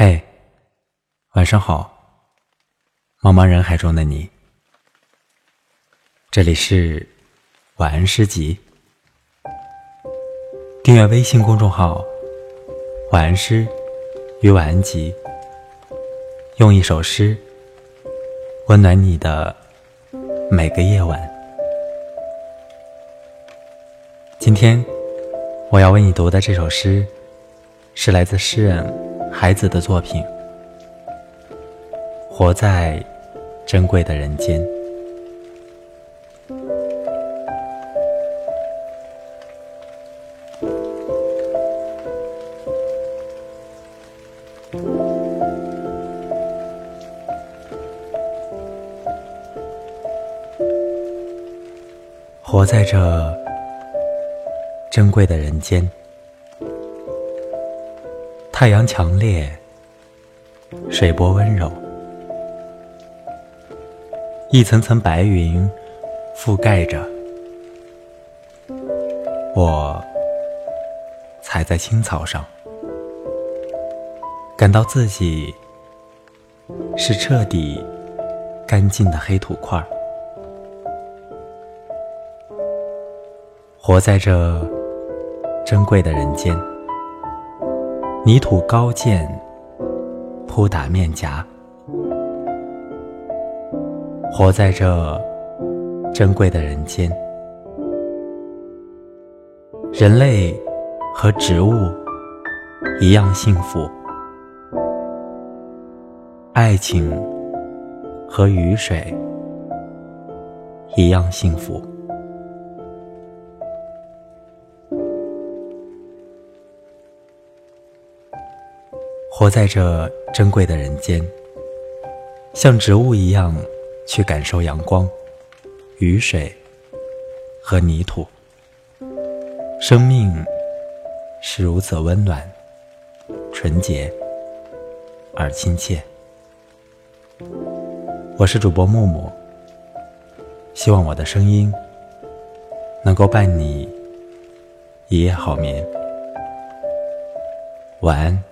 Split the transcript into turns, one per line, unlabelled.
嘿，晚上好，茫茫人海中的你。这里是晚安诗集，订阅微信公众号“晚安诗与晚安集”，用一首诗温暖你的每个夜晚。今天我要为你读的这首诗，是来自诗人。孩子的作品，活在珍贵的人间，活在这珍贵的人间。太阳强烈，水波温柔，一层层白云覆盖着我，踩在青草上，感到自己是彻底干净的黑土块，活在这珍贵的人间。泥土高见，扑打面颊，活在这珍贵的人间。人类和植物一样幸福，爱情和雨水一样幸福。活在这珍贵的人间，像植物一样去感受阳光、雨水和泥土。生命是如此温暖、纯洁而亲切。我是主播木木，希望我的声音能够伴你一夜好眠。晚安。